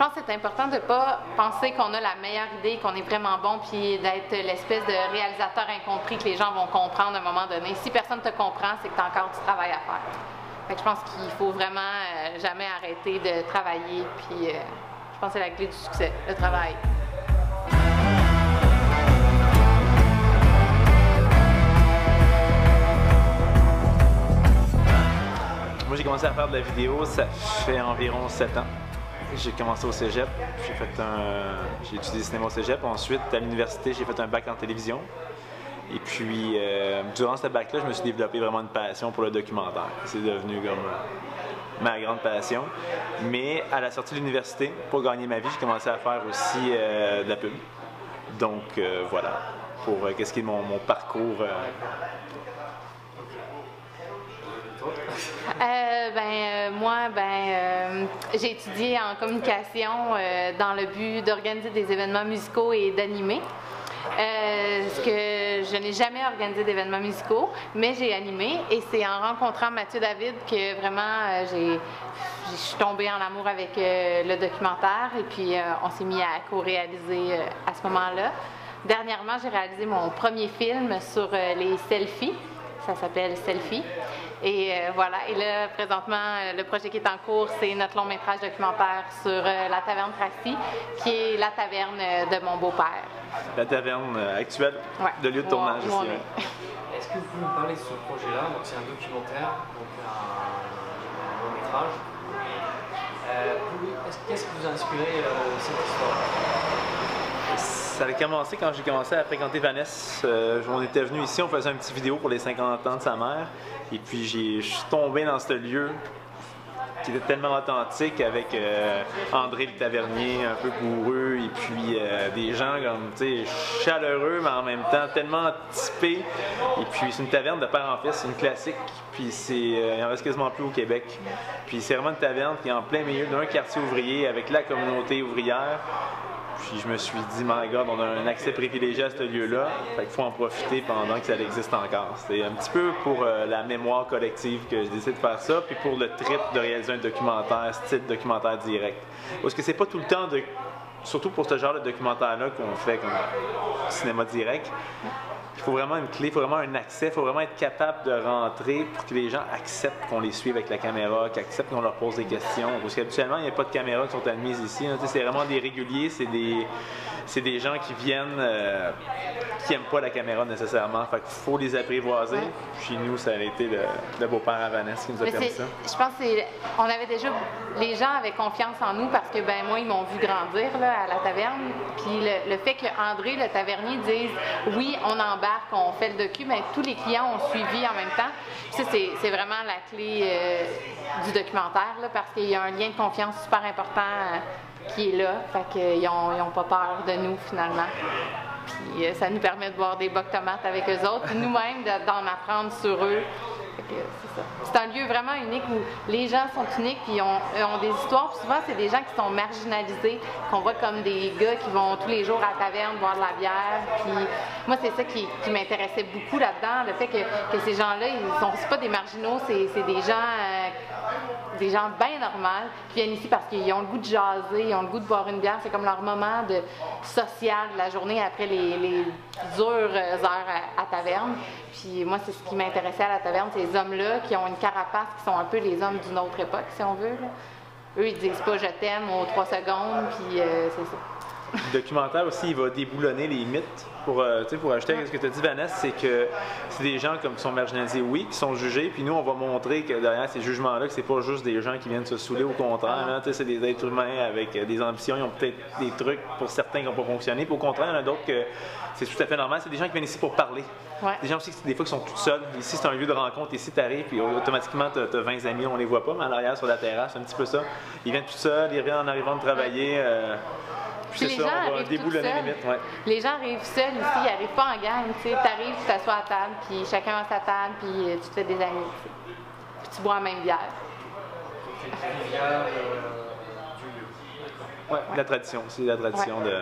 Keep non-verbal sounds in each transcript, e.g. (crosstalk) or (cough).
Je pense que c'est important de ne pas penser qu'on a la meilleure idée, qu'on est vraiment bon, puis d'être l'espèce de réalisateur incompris que les gens vont comprendre à un moment donné. Si personne ne te comprend, c'est que tu as encore du travail à faire. Fait que je pense qu'il faut vraiment euh, jamais arrêter de travailler, puis euh, je pense que c'est la clé du succès, le travail. Moi, j'ai commencé à faire de la vidéo, ça fait environ 7 ans. J'ai commencé au cégep, j'ai fait un, j'ai étudié cinéma au cégep. Ensuite, à l'université, j'ai fait un bac en télévision. Et puis, euh, durant ce bac-là, je me suis développé vraiment une passion pour le documentaire. C'est devenu comme euh, ma grande passion. Mais à la sortie de l'université, pour gagner ma vie, j'ai commencé à faire aussi euh, de la pub. Donc, voilà, pour qu'est-ce qui est mon parcours. Euh, ben, euh, moi, ben, euh, j'ai étudié en communication dans le but d'organiser des événements musicaux et d'animer. Que je n'ai jamais organisé d'événements musicaux, mais j'ai animé et c'est en rencontrant Mathieu David que vraiment j'ai, je suis tombée en amour avec le documentaire et puis on s'est mis à co-réaliser à ce moment-là. Dernièrement, j'ai réalisé mon premier film sur les selfies. Ça s'appelle Selfie. Et euh, voilà. Et là, présentement, euh, le projet qui est en cours, c'est notre long métrage documentaire sur euh, la taverne Tracy, qui est la taverne de mon beau-père. la taverne actuelle Ouais. de lieu de tournage ici. est. ouais. (laughs) Est-ce que vous pouvez me parler de ce projet-là? Donc c'est un documentaire, donc un, un long métrage. Euh, Qu'est-ce qui vous a inspiré euh, cette histoire? Ça a commencé quand j'ai commencé à fréquenter Vanessa. Euh, on était venu ici, on faisait un petit vidéo pour les 50 ans de sa mère. Et puis je suis tombé dans ce lieu qui était tellement authentique avec euh, André le tavernier, un peu bourreux, et puis euh, des gens comme, tu sais, chaleureux, mais en même temps tellement typés. Et puis c'est une taverne de père en fils, c'est une classique. Puis c'est, euh, il en reste quasiment plus au Québec. Puis c'est vraiment une taverne qui est en plein milieu d'un quartier ouvrier avec la communauté ouvrière. Puis je me suis dit, my God, on a un accès privilégié à ce lieu-là. Fait qu'il faut en profiter pendant que ça existe encore. C'est un petit peu pour euh, la mémoire collective que j'ai décidé de faire ça, puis pour le trip de réaliser un documentaire, style documentaire direct. Parce que c'est pas tout le temps de. Surtout pour ce genre de documentaire-là qu'on fait comme cinéma direct. Il faut vraiment une clé, il faut vraiment un accès, il faut vraiment être capable de rentrer pour que les gens acceptent qu'on les suive avec la caméra, qu'ils acceptent qu'on leur pose des questions. Parce qu'habituellement, il n'y a pas de caméras qui sont admises ici. hein. C'est vraiment des réguliers, c'est des, c'est des gens qui viennent, euh, qui n'aiment pas la caméra nécessairement. Fait qu'il faut les apprivoiser. Puis nous, ça a été le, le beau-père à Vanessa qui nous a Mais permis ça. je pense que c'est- on avait déjà les gens avaient confiance en nous parce que ben moi ils m'ont vu grandir là, à la taverne puis le, le fait que André le tavernier dise oui on embarque fait le docu mais tous les clients ont suivi en même temps. Ça c'est vraiment la clé euh, du documentaire parce qu'il y a un lien de confiance super important euh, qui est là. Fait qu'ils ont, ils ont pas peur de nous finalement. Puis euh, ça nous permet de boire des bocs tomates avec eux autres, nous-mêmes de- d'en apprendre sur eux. C'est un lieu vraiment unique où les gens sont uniques ils ont, euh, ont des histoires. Souvent, c'est des gens qui sont marginalisés, qu'on voit comme des gars qui vont tous les jours à la taverne boire de la bière. Moi, c'est ça qui, m'intéressait beaucoup là-dedans, le fait que, ces gens-là, ils sont pas des marginaux, c'est des gens euh, des gens bien normaux qui viennent ici parce qu'ils ont le goût de jaser, ils ont le goût de boire une bière. C'est comme leur moment de social de la journée après les, les dures heures à, à taverne. Puis moi, c'est ce qui m'intéressait à la taverne, ces hommes-là qui ont une carapace, qui sont un peu les hommes d'une autre époque, si on veut. Eux, ils disent pas je t'aime aux trois secondes, puis euh, c'est ça. Le documentaire aussi, il va déboulonner les mythes. Pour, euh, tu sais, pour ajouter à ce que tu as dit, Vanessa, c'est que c'est des gens comme qui sont marginalisés, oui, qui sont jugés, puis nous, on va montrer que derrière ces jugements-là, que c'est pas juste des gens qui viennent se saouler, au contraire, sais, c'est des êtres humains avec euh, des ambitions, ils ont peut-être des trucs pour certains qui n'ont pas fonctionné, puis au contraire, il y en a d'autres que c'est tout à fait normal, c'est des gens qui viennent ici pour parler. Ouais. Des gens aussi, des fois, qui sont tout seuls. Ici, c'est un lieu de rencontre. Ici, tu arrives, puis automatiquement, tu as, 20 amis, on les voit pas, mais à l'arrière, sur la terrasse, c'est un petit peu ça. Ils viennent tout seuls, ils reviennent en arrivant de travailler. euh, puis les ça, gens on va les seuls. mythes. Ouais. Les gens arrivent seuls ici, ils n'arrivent pas en gang. Tu arrives, tu t'assois à table, puis chacun a sa table, puis euh, tu te fais des amis. Puis tu bois la même bière. C'est euh, du lieu. D'accord. Ouais, La tradition, c'est la tradition de.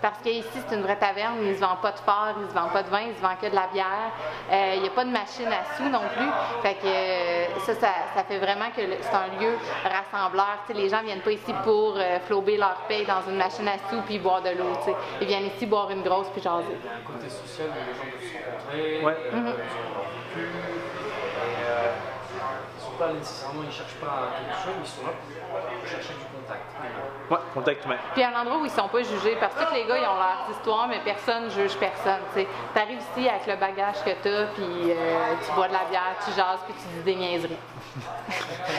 Parce qu'ici, c'est une vraie taverne, ils ne se vendent pas de phare, ils ne se vendent pas de vin, ils se vendent que de la bière. Euh, Il n'y a pas de machine à sous non plus. Fait que euh, ça, ça, ça fait vraiment que le- c'est un lieu rassembleur. Tu sais, les gens viennent pas ici pour euh, flober leur paye dans une machine à sous puis boire de l'eau. tu sais. Ils viennent ici boire une grosse puis jaser. Il y a un côté social où les gens peuvent se rencontrer, Ouais. euh, ils euh, ils sont pas nécessairement, ils cherchent pas quelque chose, mais ils sont là pour chercher du contact. Ouais, contact humain. Puis un endroit où ils sont pas jugés, parce que tous les gars, ils ont leur histoire, mais personne juge personne. Tu arrives ici avec le bagage que tu as, puis euh, tu bois de la bière, tu jases, puis tu dis des niaiseries. (laughs)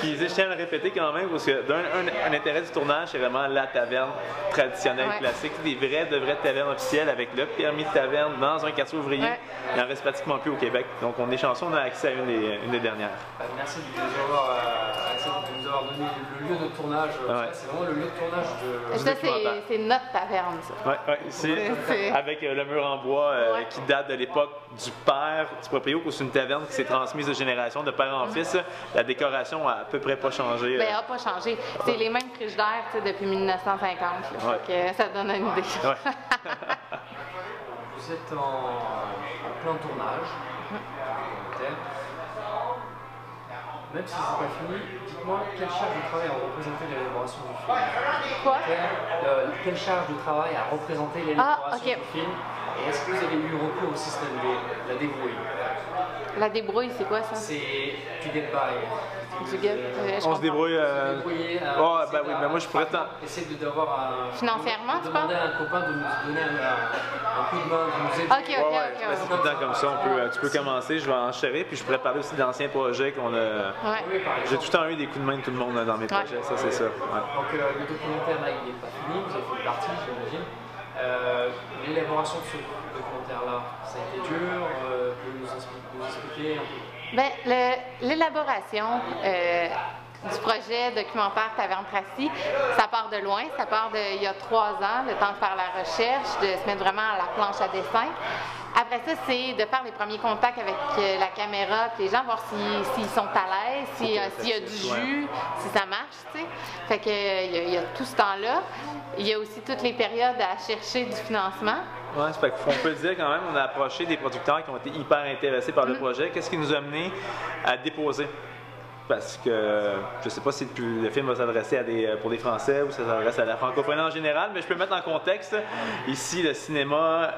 Puis je tiens à le répéter quand même, parce que d'un un, un intérêt du tournage, c'est vraiment la taverne traditionnelle, Ouais. classique, des vraies, de vraies tavernes officielles avec le permis de taverne dans un quartier ouvrier. Ouais. Il n'en reste pratiquement plus au Québec. Donc on est chanceux, on a accès à une des, une des dernières. Bah, merci de nous avoir, merci de nous avoir donné le lieu de tournage. Ah ouais. C'est vraiment le lieu de tournage de. Ça, c'est notre taverne, ça. Ouais, ouais, C'est- avec euh, le mur en bois euh, Ouais. qui date de l'époque du père du propriétaire, où c'est une taverne qui s'est transmise de génération de père en fils. La décoration a à peu près pas changé. Ben, euh, elle n'a pas changé. C'est les mêmes frigidaires tu sais, depuis 1950. là. Que ça donne une idée. ouais. (laughs) Vous êtes en, en plein tournage. Même si c'est pas fini, dites-moi quelle charge de travail a représenté l'élaboration du film Quoi? Quelle, euh, quelle charge de travail a représenté l'élaboration Ah, ok. du film Et est-ce que vous avez eu recours au système D, la débrouille? La débrouille, c'est quoi ça? C'est tu get by. Du euh, je On se débrouille. euh, Oh, essayer ben oui, d'a- ben moi, je pourrais t'en- Essayer d'avoir un. Financièrement, tu demander parles? à un copain de nous donner un, coup de main, de nous aider. Ok, ok, Ouais, ouais, ok. c'est tout le temps comme ça. On peut, euh, tu peux commencer, je vais enchérir, puis je pourrais parler aussi d'anciens projets qu'on a. J'ai tout le temps eu des coups de main de tout le monde dans mes Ouais. projets, ça c'est ça. ouais. Donc euh, le documentaire là il n'est pas fini, vous avez fait une partie j'imagine. Euh, L'élaboration de ce documentaire là, ça a été dur, euh, vous pouvez nous, expli- nous expliquer un peu l'élaboration euh, du projet documentaire Taverne Tracy, ça part de loin, ça part de il y a trois ans, le temps de faire la recherche, de se mettre vraiment à la planche à dessin. Après ça, c'est de faire les premiers contacts avec euh, la caméra, puis les gens, voir si- s'ils sont à l'aise, si, euh, s'il y a du jus, si ça marche, tu sais. Fait que, il y, a- il y a tout ce temps-là. Il y a aussi toutes les périodes à chercher du financement. Ouais, c'est qu'on peut le dire quand même, on a approché des producteurs qui ont été hyper intéressés par le projet. Qu'est-ce qui nous a amené à déposer? Parce que je sais pas si le le film va s'adresser à des, pour des Français ou ça s'adresse à la francophonie en général, mais je peux mettre en contexte. Ici, le cinéma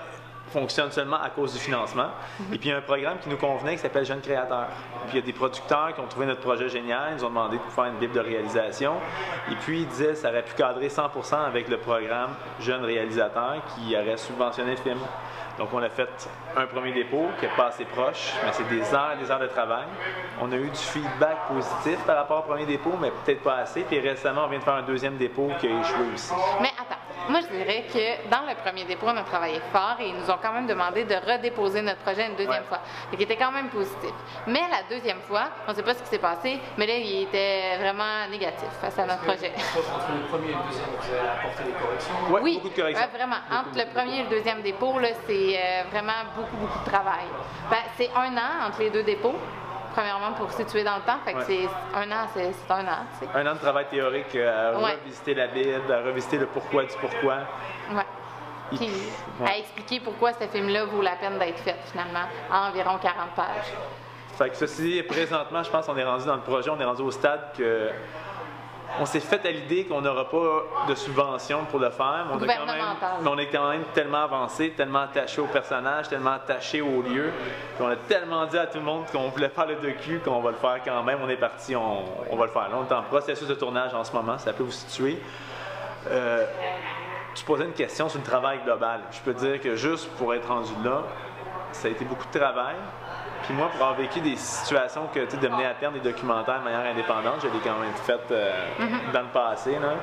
fonctionne seulement à cause du financement. Mm-hmm. Et puis il y a un programme qui nous convenait qui s'appelle Jeunes créateurs. Puis il y a des producteurs qui ont trouvé notre projet génial, ils nous ont demandé de faire une bible de réalisation. Et puis ils disaient que ça aurait pu cadrer 100% avec le programme Jeunes réalisateurs qui aurait subventionné le film. Donc on a fait un premier dépôt qui est pas assez proche, mais c'est des heures et des heures de travail. On a eu du feedback positif par rapport au premier dépôt, mais peut-être pas assez. Puis récemment, on vient de faire un deuxième dépôt qui a échoué aussi. Mais attends, moi je dirais que dans le premier dépôt, on a travaillé fort et ils nous ont quand même demandé de redéposer notre projet une deuxième Ouais. fois. Fait qu'il était quand même positif. Mais la deuxième fois, on ne sait pas ce qui s'est passé, mais là, il était vraiment négatif face à notre projet. Entre le premier et le deuxième, vous avez apporté des corrections. Ouais, oui, beaucoup de corrections. ouais, vraiment. Entre le premier et le deuxième dépôt, là, c'est euh, vraiment beaucoup, beaucoup de travail. Ben, c'est un an entre les deux dépôts, premièrement pour situer dans le temps. Fait que Ouais. c'est un an, c'est c'est un an. Un an de travail théorique euh, à Ouais. revisiter la Bible, à revisiter le pourquoi du pourquoi. Ouais. Puis, puis, à expliquer pourquoi ce film-là vaut la peine d'être fait, finalement, en environ 40 pages. Fait que ceci dit, présentement, je pense qu'on est rendu dans le projet, on est rendu au stade que on s'est fait à l'idée qu'on n'aura pas de subvention pour le faire, mais on, a quand même, Gouvernemental. mais on est quand même tellement avancé, tellement attaché au personnage, tellement attaché au lieu, puis on a tellement dit à tout le monde qu'on voulait faire le docu qu'on va le faire quand même. On est parti, on, on va le faire. Là, on est en processus de tournage en ce moment, ça peut vous situer. Euh, tu posais une question sur le travail global. Je peux dire que juste pour être rendu là, ça a été beaucoup de travail. Puis moi, pour avoir vécu des situations que tu de mener à terme des documentaires de manière indépendante, je l'ai quand même fait euh, dans le passé. là.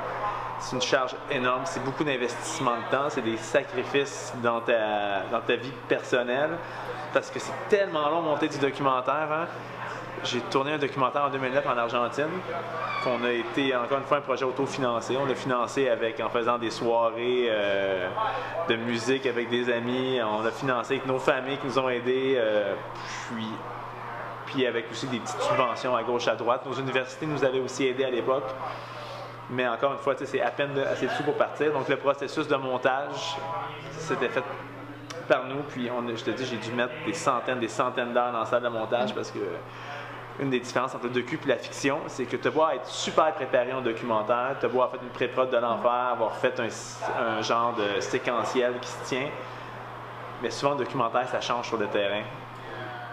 C'est une charge énorme, c'est beaucoup d'investissement de temps, c'est des sacrifices dans ta, dans ta vie personnelle, parce que c'est tellement long de monter du documentaire. hein. J'ai tourné un documentaire en 2009 en Argentine, qu'on a été, encore une fois, un projet autofinancé. On l'a financé avec, en faisant des soirées euh, de musique avec des amis. On l'a financé avec nos familles qui nous ont aidés. euh, puis, puis avec aussi des petites subventions à gauche, à droite. Nos universités nous avaient aussi aidés à l'époque. Mais encore une fois, c'est à peine assez de sous pour partir. Donc le processus de montage, c'était fait par nous. Puis je te dis, j'ai dû mettre des centaines, des centaines d'heures dans la salle de montage parce que une des différences entre le docu et la fiction, c'est que tu beau être super préparé en documentaire, tu beau avoir fait une pré-prod de l'enfer, avoir fait un, un genre de séquentiel qui se tient, mais souvent le documentaire, ça change sur le terrain.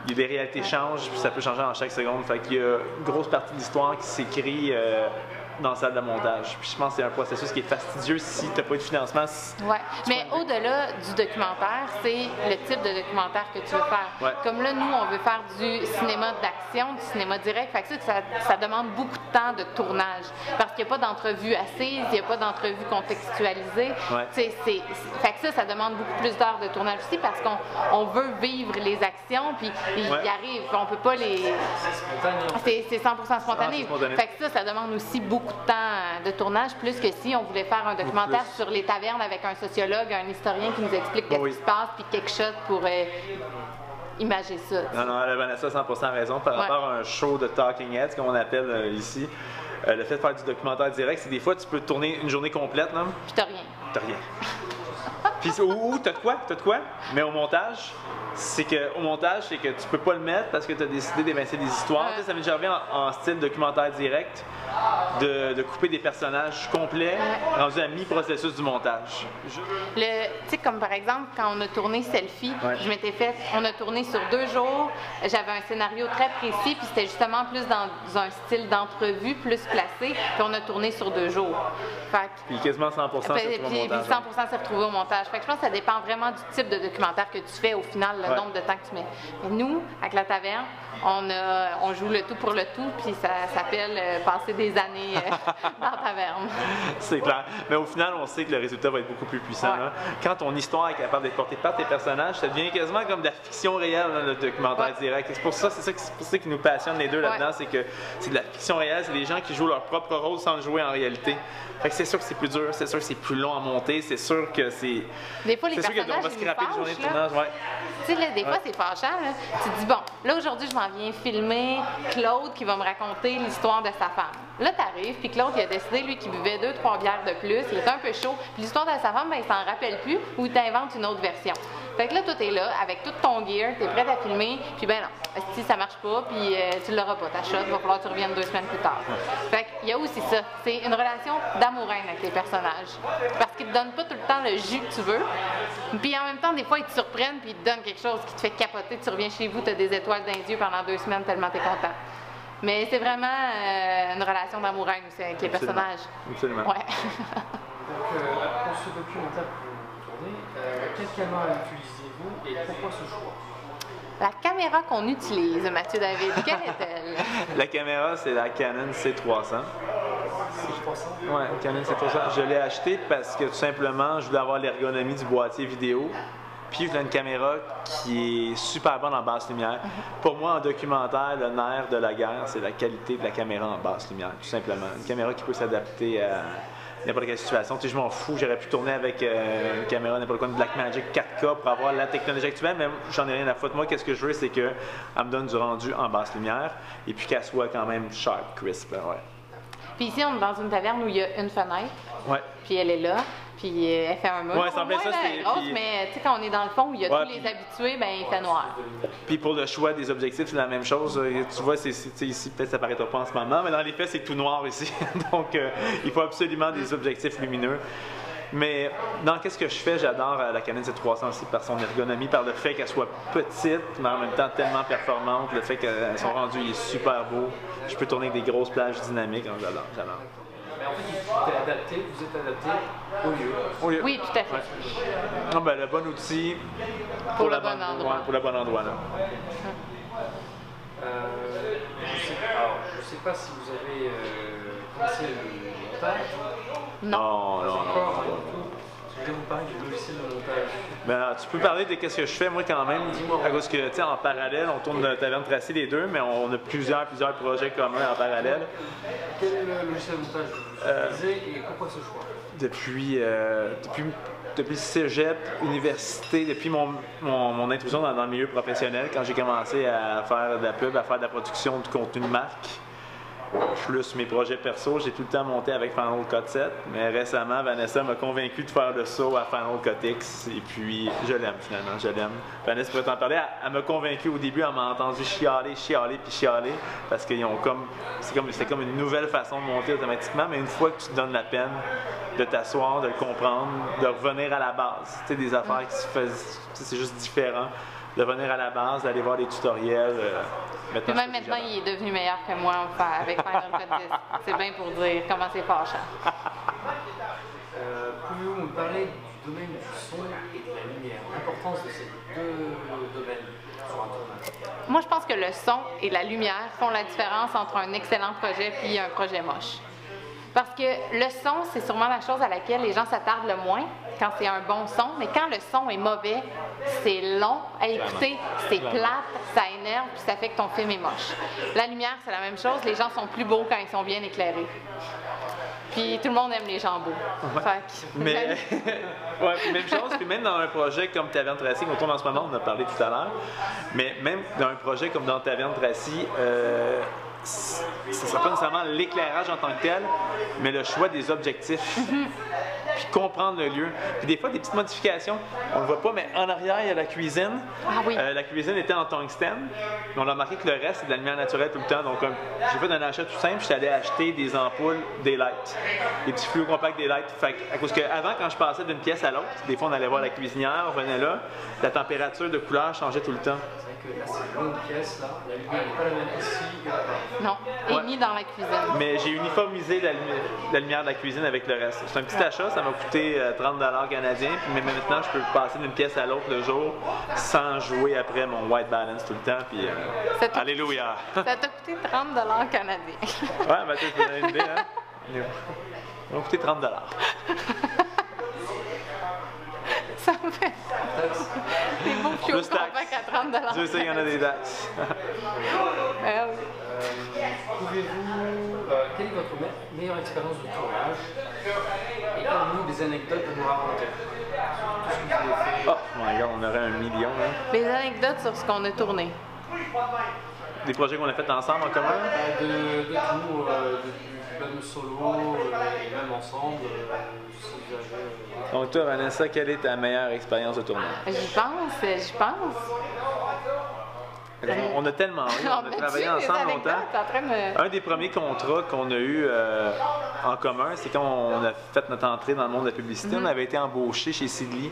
Des réalités changent, puis ça peut changer en chaque seconde. Fait qu'il y a une grosse partie de l'histoire qui s'écrit euh, dans la salle de montage. Puis je pense que c'est un processus qui est fastidieux si tu n'as pas eu de financement. Si-. Mais au-delà du documentaire, c'est le type de documentaire que tu veux faire. Ouais. Comme là, nous, on veut faire du cinéma d'action, du cinéma direct. Fait que ça, ça, demande beaucoup de temps de tournage. Parce qu'il n'y a pas d'entrevue assise, il n'y a pas d'entrevue contextualisée. Ouais. Tu sais, c'est- fait que ça, ça demande beaucoup plus d'heures de tournage aussi parce qu'on on veut vivre les actions, puis il Ouais. y arrive. On peut pas les. C'est spontané. en fait. C'est c'est 100% spontané. Ah, spontané. Fait que ça, ça demande aussi beaucoup de temps de tournage, plus que si on voulait faire un documentaire sur les tavernes avec un sociologue, un historien qui nous explique qu'est-ce Oui. qui se passe, puis quelque chose pour euh, imager ça. Non, non, elle a Vanessa a 100% raison par Ouais. rapport à un show de Talking Heads, comme on appelle euh, ici. Euh, le fait de faire du documentaire direct, c'est des fois tu peux tourner une journée complète, non? Puis t'as rien. T'as rien. Puis ou, t'as de quoi? T'as de quoi? Mais au montage, c'est que au montage, c'est que tu peux pas le mettre parce que tu as décidé d'évincer des histoires. Ouais. Ça m'est déjà en, en style documentaire direct de, de couper des personnages complets rendus à mi-processus du montage. Tu sais, comme par exemple, quand on a tourné Selfie, Ouais. je m'étais fait, on a tourné sur deux jours, j'avais un scénario très précis, puis c'était justement plus dans un style d'entrevue, plus placé, puis on a tourné sur deux jours. Fait que- Puis quasiment 100% Puis, c'est pour le puis- puis montage. 100% s'est retrouvé au montage. Fait que je pense que ça dépend vraiment du type de documentaire que tu fais au final, le Ouais. nombre de temps que tu mets. Mais nous, avec la taverne, on, a, on joue le tout pour le tout, puis ça s'appelle euh, passer des années euh, (laughs) dans taverne. (laughs) C'est clair. Mais au final, on sait que le résultat va être beaucoup plus puissant. Ouais. là. Quand ton histoire est capable d'être portée par tes personnages, ça devient quasiment comme de la fiction réelle dans le documentaire Ouais. direct. C'est pour ça, c'est ça, pour ça qui nous passionne les deux Ouais. là-dedans, c'est que c'est de la fiction réelle, c'est des gens qui jouent leur propre rôle sans le jouer en réalité. Fait que c'est sûr que c'est plus dur, c'est sûr que c'est plus long à monter, c'est sûr que c'est. Des fois, les C'est sûr qu'on personnages, va scraper une journée de tournage, ouais. Tu sais, là, des fois, c'est fâchant. Là. Tu te dis, bon, là, aujourd'hui, je m'en viens filmer Claude qui va me raconter l'histoire de sa femme. Là, t'arrives, puis Claude, il a décidé, lui, qu'il buvait deux, trois bières de plus. Il était un peu chaud. Puis l'histoire de sa femme, ben, il s'en rappelle plus ou il t'invente une autre version. Fait que là, toi, t'es là, avec tout ton gear, t'es prêt à filmer, puis ben non, si ça marche pas, puis euh, tu l'auras pas, ta shot, va falloir que tu reviennes deux semaines plus tard. Fait qu'il y a aussi ça. C'est une relation d'amour-haine avec les personnages. Parce qu'ils te donnent pas tout le temps le jus que tu veux. Puis en même temps, des fois, ils te surprennent, puis ils te donnent quelque chose qui te fait capoter. Tu reviens chez vous, tu as des étoiles dans les yeux pendant deux semaines tellement tu es content. Mais c'est vraiment euh, une relation d'amour-haine aussi avec les Absolument. personnages. Absolument. Ouais. (laughs) Donc, euh, pour ce documentaire que vous tournez, euh, quelle caméra utilisez-vous et pourquoi ce choix? La caméra qu'on utilise, Mathieu David, quelle est-elle? (laughs) La caméra, c'est la Canon C300. C'est 300 Ouais, Canon C300. Je l'ai acheté parce que tout simplement, je voulais avoir l'ergonomie du boîtier vidéo. Puis je voulais une caméra qui est super bonne en basse lumière. Pour moi, en documentaire, le nerf de la guerre, c'est la qualité de la caméra en basse lumière, tout simplement. Une caméra qui peut s'adapter à n'importe quelle situation. Tu sais, je m'en fous, j'aurais pu tourner avec euh, une caméra n'importe quoi, une Blackmagic 4K pour avoir la technologie actuelle, mais j'en ai rien à foutre. Moi, qu'est-ce que je veux, c'est qu'elle me donne du rendu en basse lumière et puis qu'elle soit quand même sharp, crisp. Ouais. Puis ici, on est dans une taverne où il y a une fenêtre, Ouais. puis elle est là, puis euh, elle fait un mur. Ouais, ça c'est- grosse, puis- mais tu sais, quand on est dans le fond où il y a Ouais, tous les habitués, ben il fait noir. Puis pour le choix des objectifs, c'est la même chose. Euh, Tu vois, c'est, ici, peut-être ça paraîtra pas en ce moment, mais dans les faits, c'est tout noir ici. (laughs) Donc, euh, il faut absolument des objectifs lumineux. Mais dans qu'est-ce que je fais, j'adore la Canon C300 aussi par son ergonomie, par le fait qu'elle soit petite, mais en même temps tellement performante, le fait que son rendu il est super beau. Je peux tourner avec des grosses plages dynamiques, j'adore, j'adore. Mais en fait, tout est adapté, vous êtes adapté au lieu. Au lieu- Oui, tout à fait. Ouais. Non, ben, le bon outil Pour le la bon bonne- endroit. ouais, pour le bon endroit. Là. Euh, je sais, je sais pas si vous avez euh, commencé le montage. Non. Non, non, non. Encore, pas du tout. Je vais vous parler du logiciel de montage? Ben, tu peux parler de qu'est-ce que je fais, moi, quand même. Dis-moi. À cause que, tu sais, en parallèle, on tourne taverne tracée les deux, mais on a plusieurs, plusieurs projets communs en parallèle. Quel est le logiciel de montage que vous Euh, utilisez et pourquoi ce choix? Depuis, euh, depuis, depuis cégep, université, depuis mon, mon, mon intrusion dans, dans le milieu professionnel, quand j'ai commencé à faire de la pub, à faire de la production de contenu de marque. Plus mes projets perso, j'ai tout le temps monté avec Final Cut 7, mais récemment, Vanessa m'a convaincu de faire le saut à Final Cut X, et puis je l'aime finalement, je l'aime. Vanessa pourrait t'en parler, elle, m'a convaincu au début, elle m'a entendu chialer, chialer, puis chialer, parce qu'ils ont comme, c'est comme, comme une nouvelle façon de monter automatiquement, mais une fois que tu te donnes la peine de t'asseoir, de le comprendre, de revenir à la base, tu sais, des affaires qui se faisaient, c'est juste différent, de revenir à la base, d'aller voir des tutoriels. euh, même maintenant, il est devenu meilleur que moi enfin, avec Final Cut 10. C'est bien pour dire comment c'est fâchant. Euh, Pouvez-vous me parler du domaine du son et de la lumière, l'importance de ces deux domaines sur un tournage? Moi, je pense que le son et la lumière font la différence entre un excellent projet puis un projet moche. Parce que le son, c'est sûrement la chose à laquelle les gens s'attardent le moins quand c'est un bon son, mais quand le son est mauvais, c'est long à écouter, c'est plate, ça énerve, puis ça fait que ton film est moche. La lumière, c'est la même chose, les gens sont plus beaux quand ils sont bien éclairés. Puis tout le monde aime les gens beaux. Fait que- Mais, (laughs) ouais, puis même chose, puis même dans un projet comme Taverne Tracy, qu'on tourne en ce moment, on en a parlé tout à l'heure, mais même dans un projet comme dans Taverne Tracy, euh, ce ne sera pas nécessairement l'éclairage en tant que tel, mais le choix des objectifs. Puis comprendre le lieu. Puis des fois, des petites modifications, on ne le voit pas, mais en arrière, il y a la cuisine. Ah oui. Euh, la cuisine était en tungstène, mais on a remarqué que le reste, c'est de la lumière naturelle tout le temps. Donc, j'ai fait un achat tout simple, je suis allé acheter des ampoules Daylight, des petits fluos compacts Daylight. Fait que, à cause que avant, quand je passais d'une pièce à l'autre, des fois, on allait voir la cuisinière, on venait là, la température de couleur changeait tout le temps. Que là, c'est une longue pièce, là. La lumière n'est pas la même ici que là-bas. Non, et Ouais. ni dans la cuisine. Mais j'ai uniformisé la, lumi- la lumière de la cuisine avec le reste. C'est un petit achat, ça m'a coûté euh, 30 canadiens. Puis mais maintenant, je peux passer d'une pièce à l'autre le jour sans jouer après mon white balance tout le temps. Puis, euh, alléluia. Ça t'a coûté 30 canadiens. Ouais, ben, tu une idée, hein? (laughs) Ça m'a coûté 30 (laughs) Ça me fait des beaux fioles Plus taxes. compacts à 30 Dieu sait qu'il y en a des taxes. Ah (laughs) oui. Euh, Pouvez-vous. euh, quelle est votre me- meilleure expérience de tournage? Et avez-vous des anecdotes à nous raconter Sur Tout ce que vous avez fait. Oh, my god, on aurait un million, hein? Les anecdotes sur ce qu'on a tourné. Des projets qu'on a fait ensemble en commun? Euh, de, de tout, euh, de- même solo, euh, et même ensemble, euh, si euh, Donc, toi, Vanessa, quelle est ta meilleure expérience de tournage? J'y pense, j'y pense. On a tellement eu, on a (laughs) travaillé ensemble longtemps. Un des premiers contrats qu'on a eu euh, en commun, c'est quand on a fait notre entrée dans le monde de la publicité. On avait été embauché chez Sidley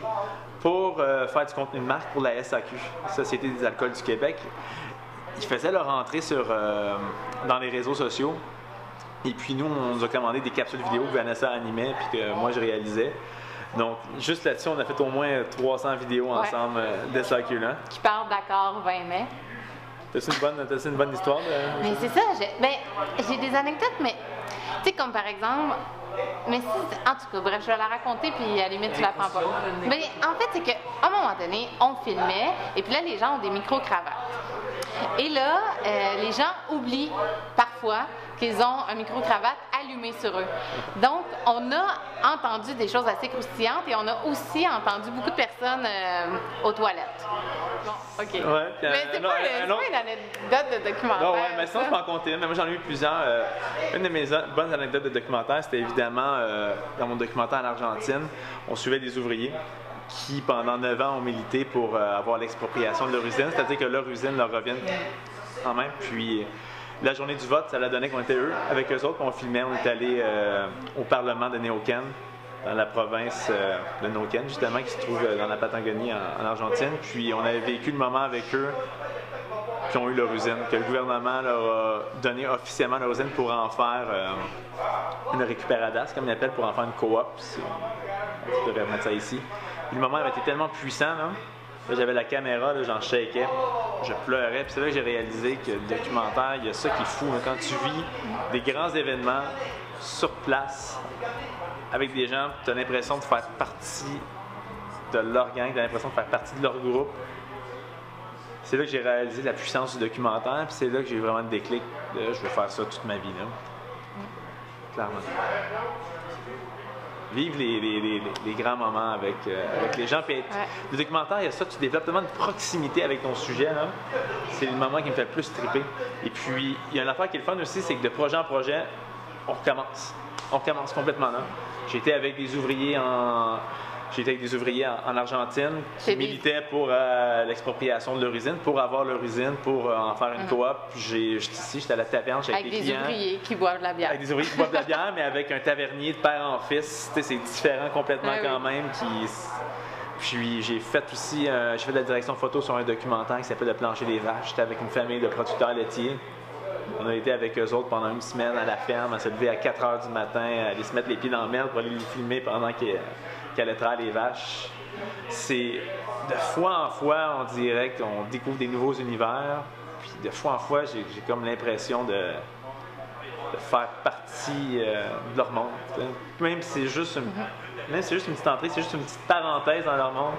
pour euh, faire du contenu de marque pour la SAQ, Société des alcools du Québec. Ils faisaient leur entrée sur, euh, dans les réseaux sociaux. Et puis nous, on nous a commandé des capsules vidéo que Vanessa animait puis que moi je réalisais. Donc, juste là-dessus, on a fait au moins 300 vidéos Ouais. ensemble euh, de. Qui parle d'accord 20 mai. T'as-tu une, bonne- une bonne histoire? De... Mais c'est ça, j'ai ben, j'ai des anecdotes, mais tu sais, comme par exemple, mais si, en tout cas, bref, je vais la raconter, puis à la limite, tu la prends pas. Mais en fait, c'est qu'à un moment donné, on filmait, et puis là, les gens ont des micro-cravates. Et là, euh, les gens oublient parfois qu'ils ont un micro-cravate allumé sur eux. Donc, on a entendu des choses assez croustillantes et on a aussi entendu beaucoup de personnes euh, aux toilettes. Bon, OK. Ouais, puis, mais c'est pas, pas une anecdote de documentaire. Non, ouais, mais sinon, je peux en compter une. Mais moi, j'en ai eu plusieurs. Euh, une de mes bonnes anecdotes de documentaire, c'était évidemment euh, dans mon documentaire en Argentine. On suivait des ouvriers qui, pendant 9 ans, ont milité pour avoir l'expropriation de leur usine, c'est-à-dire que leur usine leur revienne en main. Puis, la journée du vote, ça l'a donné qu'on était eux, avec eux autres, on filmait. On est allé euh, au Parlement de Neuquén, dans la province euh, de Neuquén, justement, qui se trouve euh, dans la Patagonie, en, en Argentine. Puis, on avait vécu le moment avec eux qui ont eu leur usine, que le gouvernement leur a donné officiellement leur usine pour en faire une récupéradas, comme ils appellent, pour en faire une coop. C'est- Je devrais mettre ça ici. Puis le moment avait été tellement puissant, là. Là, j'avais la caméra, là, j'en shakeais, je pleurais. Puis c'est là que j'ai réalisé que le documentaire, il y a ça qui est fou. là. Quand tu vis des grands événements sur place, avec des gens, tu as l'impression de faire partie de leur gang, tu as l'impression de faire partie de leur groupe. C'est là que j'ai réalisé la puissance du documentaire, puis c'est là que j'ai eu vraiment le déclic de je veux faire ça toute ma vie. Clairement. Vivre les, les- les- les grands moments avec, euh, avec les gens. Puis Ouais. Le documentaire, il y a ça, tu développes tellement de proximité avec ton sujet. là. C'est le moment qui me fait le plus triper. Et puis, il y a une affaire qui est le fun aussi, c'est que de projet en projet, on recommence. On recommence complètement là. J'étais avec des ouvriers en. J'étais avec des ouvriers en, en Argentine qui militaient pour euh, l'expropriation de leur usine, pour avoir leur usine, pour euh, en faire une coop. Puis j'ai- j'étais ici, j'étais à la taverne, j'étais Avec avec, des ouvriers qui boivent de la bière. Avec des ouvriers qui boivent de la bière, mais avec un tavernier de père en fils. C'est différent complètement quand oui. même. Qui... Puis j'ai fait aussi, euh, j'ai fait de la direction photo sur un documentaire qui s'appelle Le plancher des vaches. J'étais avec une famille de producteurs laitiers. On a été avec eux autres pendant une semaine à la ferme, à se lever à 4 h du matin, à aller se mettre les pieds dans le merde pour aller les filmer pendant qu'ils les vaches. C'est de fois en fois, on dirait qu'on découvre des nouveaux univers. Puis de fois en fois, j'ai comme l'impression de, de faire partie euh, de leur monde. Même si c'est juste une, même si c'est juste une petite entrée, c'est juste une petite parenthèse dans leur monde.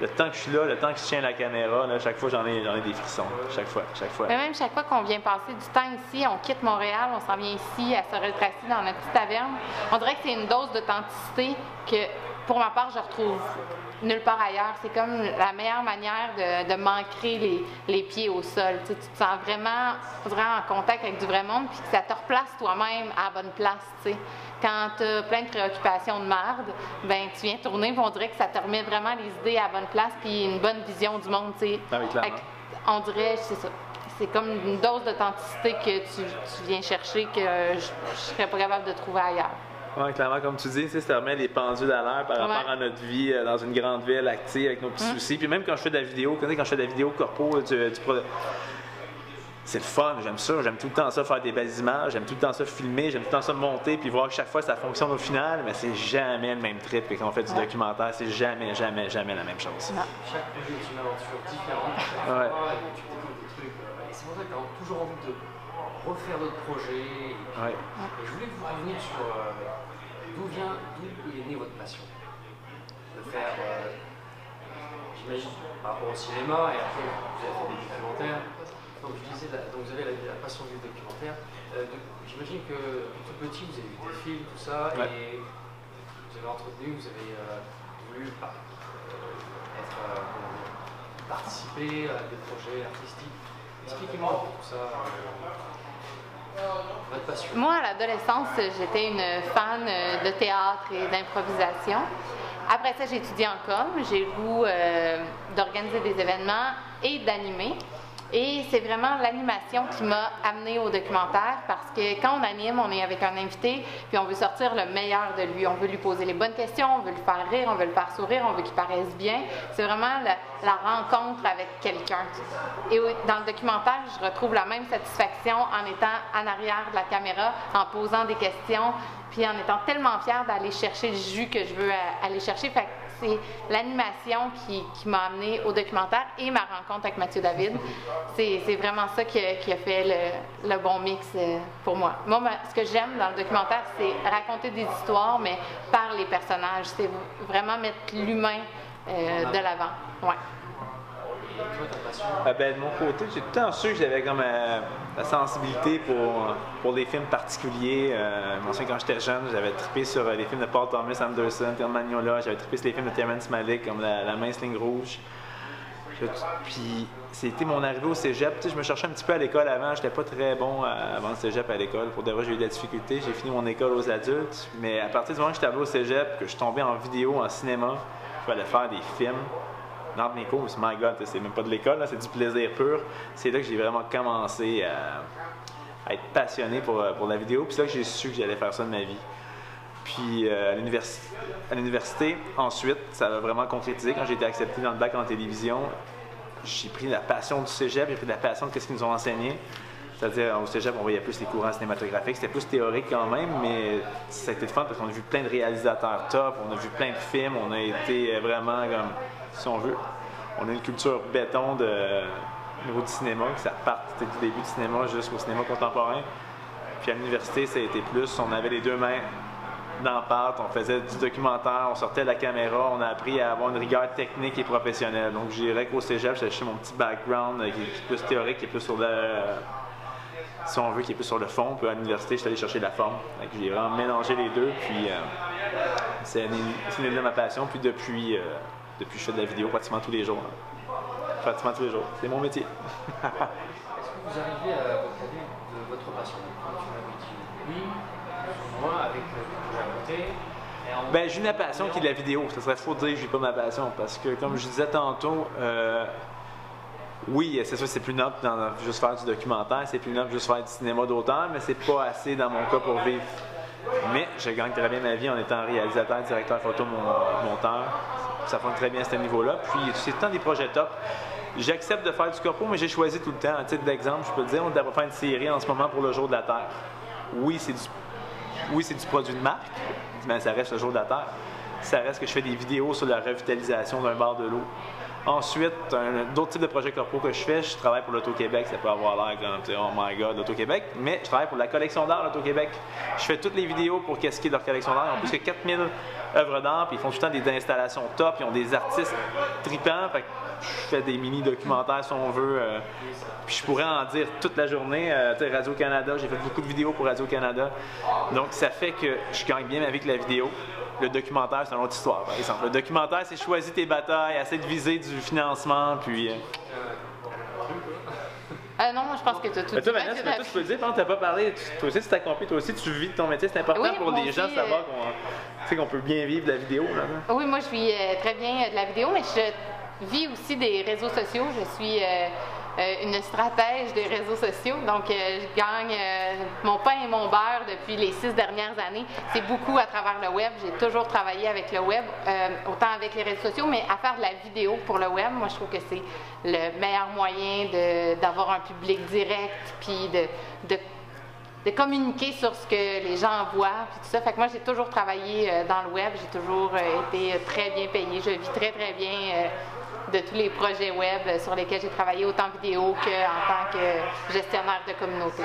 Le temps que je suis là, le temps que je tiens la caméra, là, chaque fois j'en ai, j'en ai des frissons. Chaque fois, chaque fois. Mais même chaque fois qu'on vient passer du temps ici, on quitte Montréal, on s'en vient ici à Sorel-Tracy dans notre petite taverne, on dirait que c'est une dose d'authenticité que, pour ma part, je retrouve nulle part ailleurs. C'est comme la meilleure manière de, de m'ancrer les, les pieds au sol. Tu, sais, tu te sens vraiment, en contact avec du vrai monde, puis que ça te replace toi-même à la bonne place. tu sais. Quand tu as plein de préoccupations de merde, ben tu viens tourner, puis on dirait que ça te remet vraiment les idées à la bonne place, puis une bonne vision du monde. tu sais. Ah oui, clairement. On dirait, c'est ça. C'est comme une dose d'authenticité que tu, tu viens chercher que je, je serais pas capable de trouver ailleurs. Ouais, clairement, comme tu dis, ça remet les pendules à l'air par rapport Ouais. à notre vie euh, dans une grande ville active avec nos petits soucis. Puis même quand je fais de la vidéo, tu sais, quand je fais de la vidéo corpo, tu, tu pro- c'est le fun, j'aime ça, j'aime tout le temps ça faire des belles images, j'aime tout le temps ça filmer, j'aime tout le temps ça monter, puis voir que chaque fois ça fonctionne au final, mais c'est jamais le même trip. Et quand on fait du documentaire, c'est jamais, jamais, jamais la même chose. Non. Chaque projet est une aventure différente. Chaque Ouais. fois, tu découvres des trucs. euh, Et c'est pour ça que tu as toujours envie de refaire d'autres projets. Et, puis- Ouais. et je voulais que vous reveniez sur euh, d'où vient, d'où est née votre passion? De faire, euh, j'imagine, par rapport au cinéma, et après vous avez fait des documentaires. Donc je disais, la- donc vous avez la, la passion du documentaire. Euh, j'imagine que tout petit, vous avez vu des films, tout ça, Ouais. et vous avez entretenu, vous avez euh, voulu être, participer à des projets artistiques. Expliquez-moi un peu tout ça. Moi, à l'adolescence, j'étais une fan euh, de théâtre et d'improvisation. Après ça, j'ai étudié en com. J'ai le goût euh, d'organiser des événements et d'animer. Et c'est vraiment l'animation qui m'a amenée au documentaire parce que quand on anime, on est avec un invité, puis on veut sortir le meilleur de lui. On veut lui poser les bonnes questions, on veut le faire rire, on veut le faire sourire, on veut qu'il paraisse bien. C'est vraiment la, la rencontre avec quelqu'un. Et dans le documentaire, je retrouve la même satisfaction en étant en arrière de la caméra, en posant des questions, puis en étant tellement fière d'aller chercher le jus que je veux euh, aller chercher. Fait c'est l'animation qui, qui m'a amené au documentaire et ma rencontre avec Mathieu David. C'est vraiment ça qui a, qui a fait le, le bon mix euh, pour moi. Moi, ce que j'aime dans le documentaire, c'est raconter des histoires, mais par les personnages. C'est vraiment mettre l'humain euh, de l'avant. Ouais. Ah ben, de mon côté, j'ai tout le temps su que j'avais comme euh, la sensibilité pour, pour les films particuliers. Euh, je me quand j'étais jeune, j'avais trippé sur euh, les films de Paul Thomas Anderson, comme Magnola, j'avais trippé sur les films de Terrence Malick, comme La, la mince ligne rouge. Puis c'était mon arrivée au cégep. Je me cherchais un petit peu à l'école avant. J'étais pas très bon avant le cégep à l'école. Pour de vrai, j'ai eu de la difficulté. J'ai fini mon école aux adultes. Mais à partir du moment que j'étais arrivé au cégep, que je tombais en vidéo, en cinéma, je fallait faire des films. Dans mes cours, my God, c'est même pas de l'école, c'est du plaisir pur. C'est là que j'ai vraiment commencé à, à être passionné pour, euh, pour la vidéo. Puis c'est là que j'ai su que j'allais faire ça de ma vie. Puis euh, à l'univers- à l'université, ensuite, ça a vraiment concrétisé. Quand j'ai été accepté dans le bac en télévision, j'ai pris la passion du cégep, j'ai pris la passion de ce qu'ils nous ont enseigné. C'est-à-dire, au cégep, on voyait plus les courants cinématographiques. C'était plus théorique quand même, mais ça a été fun parce qu'on a vu plein de réalisateurs top, on a vu plein de films, on a été vraiment comme, si on veut, on a une culture béton de au niveau du cinéma, que ça part du début du cinéma jusqu'au cinéma contemporain. Puis à l'université, ça a été plus, on avait les deux mains dans pâte, on faisait du documentaire, on sortait de la caméra, on a appris à avoir une rigueur technique et professionnelle. Donc je dirais qu'au cégep, j'ai mon petit background euh, qui est plus théorique, qui est plus sur le, si on veut, qui est plus sur le fond. Puis à l'université, je suis allé chercher la forme. J'ai vraiment mélangé les deux. Puis euh, c'est né de ma passion. Puis depuis, euh, depuis, je fais de la vidéo pratiquement tous les jours. hein. Pratiquement tous les jours. C'est mon métier. (laughs) Est-ce que vous arrivez à avis de votre passion oui, moins, avec le projet Ben, j'ai une passion qui est de la vidéo. Ça serait faux de dire que j'ai pas ma passion parce que, comme je disais tantôt, euh, oui, c'est sûr, c'est plus noble dans juste faire du documentaire, c'est plus noble juste faire du cinéma d'auteur, mais c'est pas assez dans mon cas pour vivre. Mais je gagne très bien ma vie en étant réalisateur, directeur photo, mon- monteur. Ça fonctionne très bien à ce niveau-là. Puis, c'est tout le temps des projets top. J'accepte de faire du corpo, mais j'ai choisi tout le temps. À titre d'exemple, je peux te dire, on devrait faire une série en ce moment pour le jour de la Terre. Oui, c'est du oui, c'est du produit de marque, mais ça reste le jour de la Terre. Ça reste que je fais des vidéos sur la revitalisation d'un bar de l'eau. Ensuite, d'autres types de projets corpo que je fais, je travaille pour l'Auto-Québec, ça peut avoir l'air comme, oh my god, l'Auto-Québec, mais je travaille pour la collection d'art l'Auto-Québec. Je fais toutes les vidéos pour qu'est-ce qui est leur collection d'art. Ils ont plus que 4000 œuvres d'art, puis ils font tout le temps des installations top, ils ont des artistes tripants, fait que je fais des mini-documentaires si on veut. euh, puis je pourrais en dire toute la journée. Euh, Radio-Canada, j'ai fait beaucoup de vidéos pour Radio-Canada. Donc ça fait que je gagne bien ma vie avec la vidéo. Le documentaire, c'est une autre histoire, par exemple. Le documentaire, c'est choisir tes batailles, essayer de viser du financement, puis... euh, Euh, (laughs) non, moi, je pense que tu as tout Mais toi, dit. Vanessa, Fait que mais toi, tu peux le dire, que t'as pas parlé, tu- toi aussi, tu t'accomplis, toi aussi, tu vis de ton métier. C'est important Oui, pour les gens de savoir euh, qu'on tu sais, qu'on peut bien vivre de la vidéo. Là, là. Oui, moi, je vis euh, très bien euh, de la vidéo, mais je vis aussi des réseaux sociaux. Je suis une stratège des réseaux sociaux. Donc, euh, je gagne euh, mon pain et mon beurre depuis les six dernières années. C'est beaucoup à travers le web. J'ai toujours travaillé avec le web, euh, autant avec les réseaux sociaux, mais à faire de la vidéo pour le web, moi, je trouve que c'est le meilleur moyen d'avoir un public direct, puis de, de communiquer sur ce que les gens voient, puis tout ça. Fait que moi, j'ai toujours travaillé euh, dans le web, j'ai toujours euh, été euh, très bien payée. Je vis très, très bien euh, de tous les projets web sur lesquels j'ai travaillé, autant vidéo qu'en tant que gestionnaire de communauté.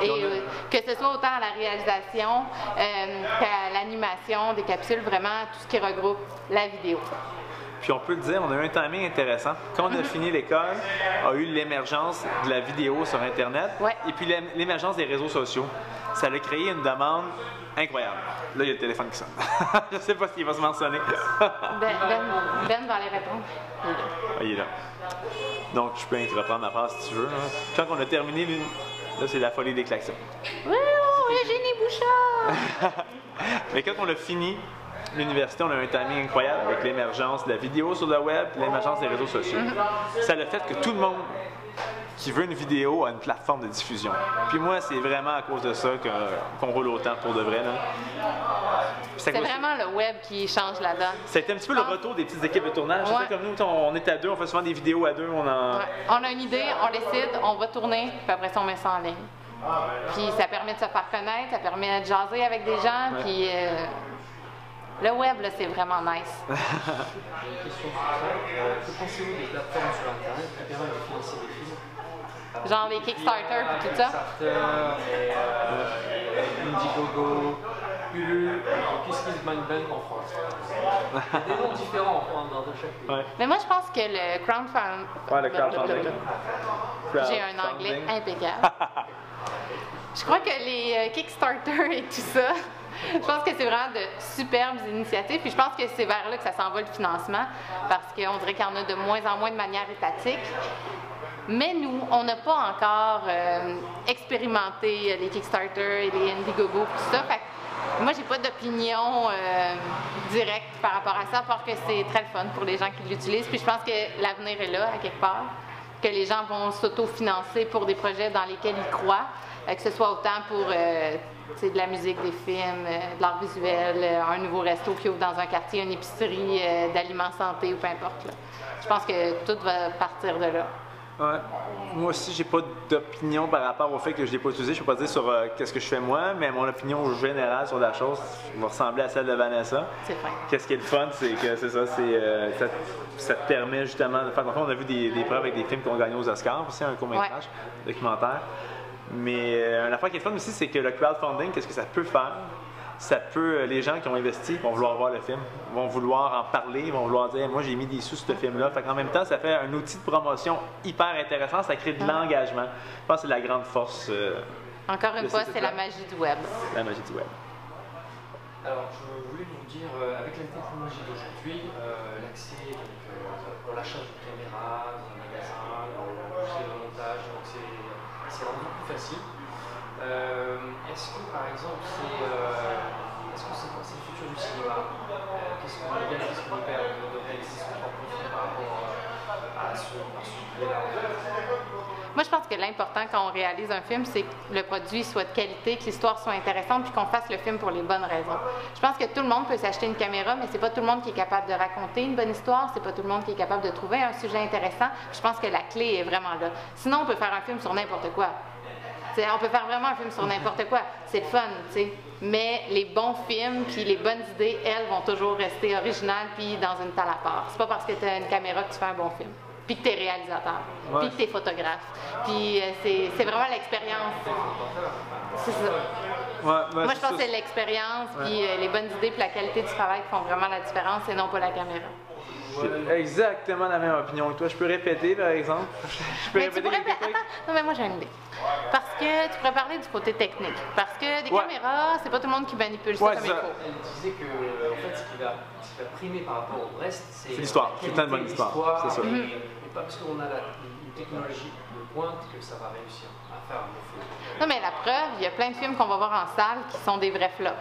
Et euh, que ce soit autant à la réalisation euh, qu'à l'animation des capsules, vraiment tout ce qui regroupe la vidéo. Puis on peut le dire, on a eu un timing intéressant. Quand Mhm. on a fini l'école, a eu l'émergence de la vidéo sur Internet Ouais. et puis l'ém- l'émergence des réseaux sociaux. Ça a créé une demande incroyable. Là, il y a le téléphone qui sonne. (laughs) Je sais pas s'il va se mentionner. Ben, ben, ben va aller répondre. Il est là. Ah, il est là. Donc, je peux reprendre ma phrase si tu veux. hein. Quand on a terminé, l'une- là, c'est la folie des klaxons. Wouh, Eugénie Bouchard! (laughs) Mais quand on a fini l'université, on a un timing incroyable avec l'émergence de la vidéo sur le web, l'émergence des réseaux sociaux. Ça a le fait que tout le monde qui veut une vidéo a une plateforme de diffusion. Puis moi, c'est vraiment à cause de ça qu'on roule autant pour de vrai. à C'est vraiment le web qui change la donne. Ça a été un petit peu le retour des petites équipes de tournage. Ouais. comme nous, on est à deux, on fait souvent des vidéos à deux, on en... Ouais. On a une idée, on décide, on va tourner, puis après ça, on met ça en ligne. Puis ça permet de se faire connaître, ça permet de jaser avec des gens, Ouais. puis euh, le web, là, c'est vraiment nice. J'ai (laughs) une question sur ça. Euh, que pensez-vous des plateformes sur Internet qui permettent de financer des Genre les Kickstarter, puis tout ça. Kickstarter, et, euh, Indiegogo, Ulule, Kiss Bang Bang en France? Il y a des noms différents en- dans de chaque pays. Ouais. Mais moi, je pense que le crowdfunding... Ouais, le crowdfunding. J'ai un anglais impeccable. (laughs) Je crois que les euh, Kickstarter et tout ça, (laughs) je pense que c'est vraiment de superbes initiatives. Puis je pense que c'est vers là que ça s'en va le financement, parce qu'on dirait qu'il y en a de moins en moins de manière étatique. Mais nous, on n'a pas encore euh, expérimenté les Kickstarter et les Indiegogo, tout ça. Fait que moi, j'ai pas d'opinion euh, directe par rapport à ça, à part que c'est très le fun pour les gens qui l'utilisent. Puis je pense que l'avenir est là, à quelque part, que les gens vont s'autofinancer pour des projets dans lesquels ils croient, euh, que ce soit autant pour de la musique, des films, de l'art visuel, un nouveau resto qui ouvre dans un quartier, une épicerie d'aliments santé ou peu importe. Je pense que tout va partir de là. Ouais. Moi aussi, j'ai pas d'opinion par rapport au fait que je l'ai pas utilisé. Je peux pas dire sur euh, qu'est-ce que je fais moi, mais mon opinion générale sur la chose va ressembler à celle de Vanessa. C'est fin. Qu'est-ce qui est le fun, c'est que c'est ça, c'est euh, ça, ça te permet justement de faire. On a vu des, des preuves avec des films qui ont gagné aux Oscars, aussi un court métrage documentaire. Mais euh, une affaire qui est fun aussi, c'est que le crowdfunding, qu'est-ce que ça peut faire? Ça peut, euh, les gens qui ont investi vont vouloir voir le film, vont vouloir en parler, vont vouloir dire, moi j'ai mis des sous sur ce film-là. Fait qu'en même temps, ça fait un outil de promotion hyper intéressant, ça crée de l'engagement. Je pense que c'est la grande force, euh, Encore une fois, c'est la magie du web. la magie du web. Alors, je voulais vous dire, euh, avec la technologie d'aujourd'hui, euh, l'accès euh, pour l'achat de caméra dans un magasin, le logiciel de montage, donc c'est c'est rendu plus facile. Euh, Est-ce que par exemple c'est euh, est-ce que c'est c'est le futur du cinéma? Euh, Qu'est-ce qu'on gagne, qu'est-ce qu'on perd de, réaliser son propre film par rapport à ce, sujet-là Moi, je pense que l'important quand on réalise un film, c'est que le produit soit de qualité, que l'histoire soit intéressante, puis qu'on fasse le film pour les bonnes raisons. Je pense que tout le monde peut s'acheter une caméra, mais c'est pas tout le monde qui est capable de raconter une bonne histoire, c'est pas tout le monde qui est capable de trouver un sujet intéressant. Je pense que la clé est vraiment là. Sinon, on peut faire un film sur n'importe quoi. T'sais, on peut faire vraiment un film sur n'importe quoi. C'est le fun, tu sais. Mais les bons films, puis les bonnes idées, elles, vont toujours rester originales, puis dans une telle à part. C'est pas parce que tu as une caméra que tu fais un bon film. Puis que tu es réalisateur, puis que tu es photographe. Puis euh, c'est vraiment l'expérience. C'est ça. Ouais, Moi, je pense que c'est l'expérience, puis euh, les bonnes idées, puis la qualité du travail qui font vraiment la différence, et non pas la caméra. J'ai exactement la même opinion que toi. Je peux répéter, par exemple? (laughs) Je peux Mais tu répéter pourrais... quelques trucs? Attends, non, mais moi j'ai une idée. Parce que tu pourrais parler du côté technique. Parce que des Ouais. caméras, c'est pas tout le monde qui manipule ça Ouais, comme c'est il ça. faut. Elle disait que en fait, ce qui va, ce qui va primer par rapport au reste, c'est C'est l'histoire. C'est de bonne histoire, c'est ça. et- Mhm. Et pas parce qu'on a la- une technologie de pointe que ça va réussir à faire un film. Non, mais la preuve, il y a plein de films qu'on va voir en salle qui sont des vrais flops.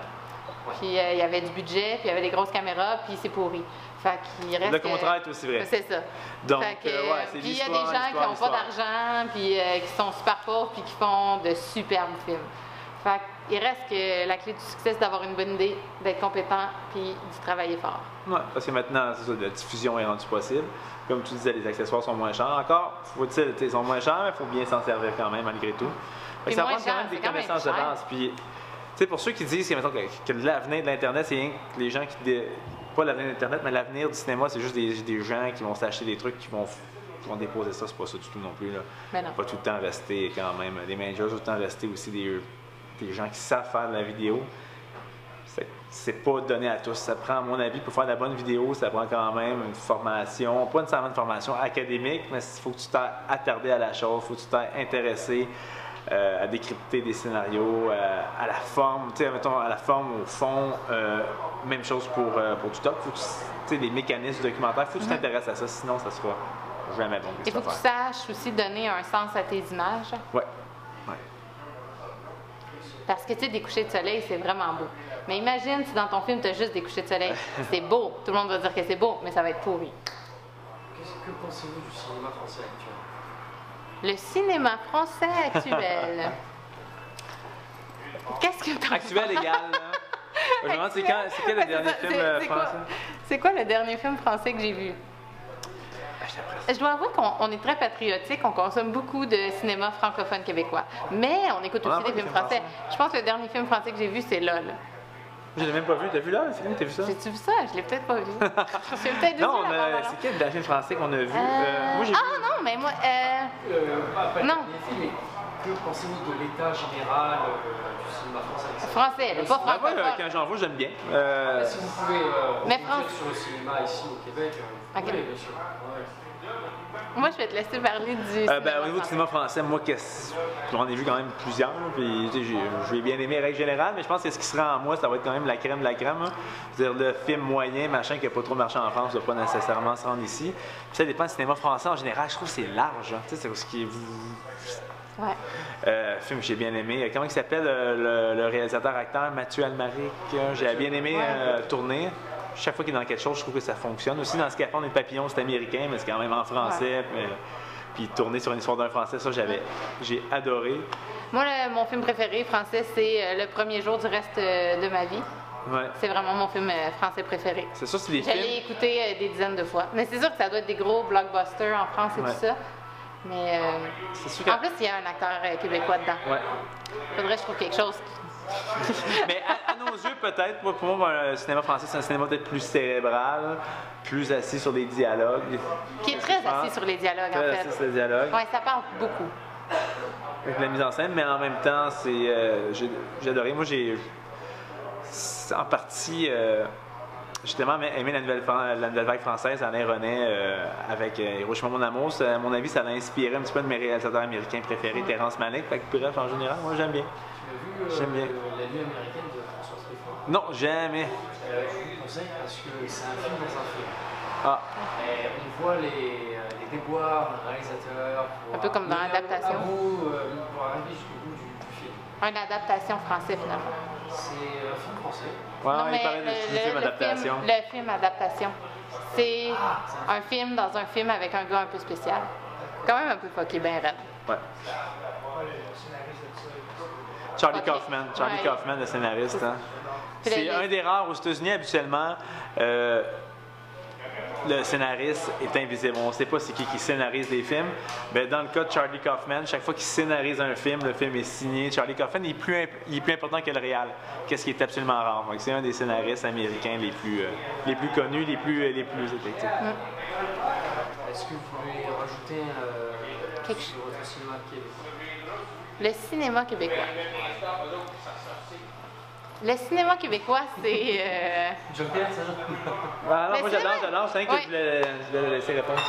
Ouais. Puis euh, il y avait du budget, puis il y avait des grosses caméras, puis c'est pourri. Fait qu'il reste. Le contraire est aussi vrai. C'est ça. Donc, Fait que, euh, ouais, c'est puis il y a des gens qui n'ont pas d'argent, puis euh, qui sont super pauvres, puis qui font de superbes films. Fait qu'il reste que la clé du succès, c'est d'avoir une bonne idée, d'être compétent, puis d'y travailler fort. Ouais, parce que maintenant, c'est ça, la diffusion est rendue possible. Comme tu disais, les accessoires sont moins chers. Encore, faut-il, ils sont moins chers, mais il faut bien s'en servir quand même, malgré tout. Fait Puis que ça prend quand même des connaissances de base. Puis, tu sais, pour ceux qui disent que, mettons, que, que l'avenir de l'Internet, c'est rien que les gens qui. dé- Pas l'avenir de l'Internet, mais l'avenir du cinéma, c'est juste des, des gens qui vont s'acheter des trucs, qui vont, qui vont déposer ça. C'est pas ça du tout non plus. Là. Non. Pas tout le temps rester quand même. Les managers, tout le temps rester aussi des, des gens qui savent faire de la vidéo. C'est- pas donné à tous. Ça prend, à mon avis, pour faire de la bonne vidéo, ça prend quand même une formation, pas nécessairement une formation académique, mais il faut que tu t'aies attardé à la chose, il faut que tu euh, à décrypter des scénarios, euh, à la forme, tu sais, mettons, à la forme, au fond. euh, même chose pour, euh, pour du doc. Faut que tu tu sais, les mécanismes documentaires, il faut que tu t'intéresses à ça, sinon ça sera jamais bon. Il faut que tu saches aussi donner un sens à tes images. Ouais. ouais. Parce que, tu sais, des couchers de soleil, c'est vraiment beau. Mais imagine si dans ton film, tu as juste des couchers de soleil. (laughs) C'est beau. Tout le monde va dire que c'est beau, mais ça va être pourri. Qu'est-ce que pensez-vous du cinéma français actuel? Le cinéma français actuel. Qu'est-ce que t'en Actuel égal, là. Je me demande, c'est quel le dernier film euh, français? C'est quoi le dernier film français que j'ai vu? Je dois avouer qu'on on est très patriotique, on consomme beaucoup de cinéma francophone québécois. Mais on écoute aussi des films français. Je pense que le dernier film français que j'ai vu, c'est LOL. Je l'ai même pas vu. T'as vu là, le film? T'as vu ça? J'ai-tu vu ça? Je l'ai peut-être pas vu. (laughs) J'ai peut-être vu Non, a- bande-annonce. c'est quel le dernier film français qu'on a vu? Euh, Euh, moi, j'ai ah vu. non, mais moi, euh, Euh, pas, pas Non. mais que pensez-vous de l'état général euh, du cinéma français français, pas Ben, moi, euh, francophone. quand j'en vois, j'aime bien. Euh, Si vous pouvez euh, Mais France- sur le cinéma ici au Québec, euh, vous Ok. pouvez, bien sûr. Ouais. Moi, je vais te laisser parler du. euh, ben, cinéma au niveau du cinéma français, moi, j'en ai vu quand même plusieurs. Puis, j'ai bien aimé, règle générale, mais je pense que ce qui sera en moi, ça va être quand même la crème de la crème. hein. C'est-à-dire le film moyen, machin, qui n'a pas trop marché en France, ne doit pas nécessairement se rendre ici. Puis ça dépend du cinéma français en général. Je trouve que c'est large. hein. Tu sais, c'est ce qui est. Ouais. Euh, film que j'ai bien aimé. Comment il s'appelle euh, le, le réalisateur-acteur Mathieu Almaric? euh, J'ai bien aimé Ouais. euh, tourner. Chaque fois qu'il est dans quelque chose, je trouve que ça fonctionne. Aussi dans Scaphandre et le papillon, c'est américain, mais c'est quand même en français. mais- puis tourner sur une histoire d'un français, ça j'avais, j'ai adoré. Moi, le- mon film préféré français, c'est euh, Le premier jour du reste euh, de ma vie. Ouais. C'est vraiment mon film euh, français préféré. C'est ça, c'est des Je l'ai films. écouté euh, des dizaines de fois. Mais c'est sûr que ça doit être des gros blockbusters en France et Ouais. tout ça. Mais euh, C'est sûr en plus, il y a un acteur euh, québécois dedans. Ouais. Faudrait que je trouve quelque chose. (laughs) Mais à, à nos yeux, peut-être, pour moi, le cinéma français, c'est un cinéma peut-être plus cérébral, plus assis sur des dialogues. Qui est très assis sur les dialogues, Très en assis fait. sur les dialogues. Ouais, ça parle beaucoup. avec la mise en scène, mais en même temps, c'est euh, j'ai adoré. Moi, j'ai en partie euh, justement aimé la nouvelle, fran- la nouvelle vague française, Alain René, euh, avec euh, Hiroshima Mon Amour. Ça, à mon avis, ça l'a inspiré un petit peu de mes réalisateurs américains préférés, Terrence Malick. Fait que, bref, en général, moi, j'aime bien. Vu euh, J'aime bien. le- la nuit américaine de François Truffaut Non, jamais. Euh, je vous le conseille parce que c'est un film dans un film. Ah, Et on voit les, euh, les déboires d'un réalisateur pour Un peu comme dans arriver l'adaptation. euh, Pour arriver jusqu'au bout du, du film. Une adaptation français, finalement. C'est un film français. ouais, Non, on mais parlait le- du le- film le adaptation. film- le film adaptation. C'est un film dans un film avec un gars un peu spécial. Quand même un peu fucké, ben raide. Ouais. Charlie. Kaufman, Charlie Ouais. Kaufman, le scénariste. hein. C'est un des rares aux États-Unis, habituellement, euh, le scénariste est invisible. On ne sait pas c'est qui qui scénarise les films. Mais dans le cas de Charlie Kaufman, chaque fois qu'il scénarise un film, le film est signé. Charlie Kaufman il est plus, imp- il est plus important que le réal, qu'est-ce qui est absolument rare. Donc, C'est un des scénaristes américains les plus, euh, les plus connus, les plus, euh, les plus effectifs. Est-ce que vous voulez rajouter euh, Quelque sur votre cinéma québécois Le cinéma québécois. Le cinéma québécois, c'est. euh, Joker, ça Ah, non, Mais moi j'adore, j'adore. C'est que je voulais, je voulais laisser répondre.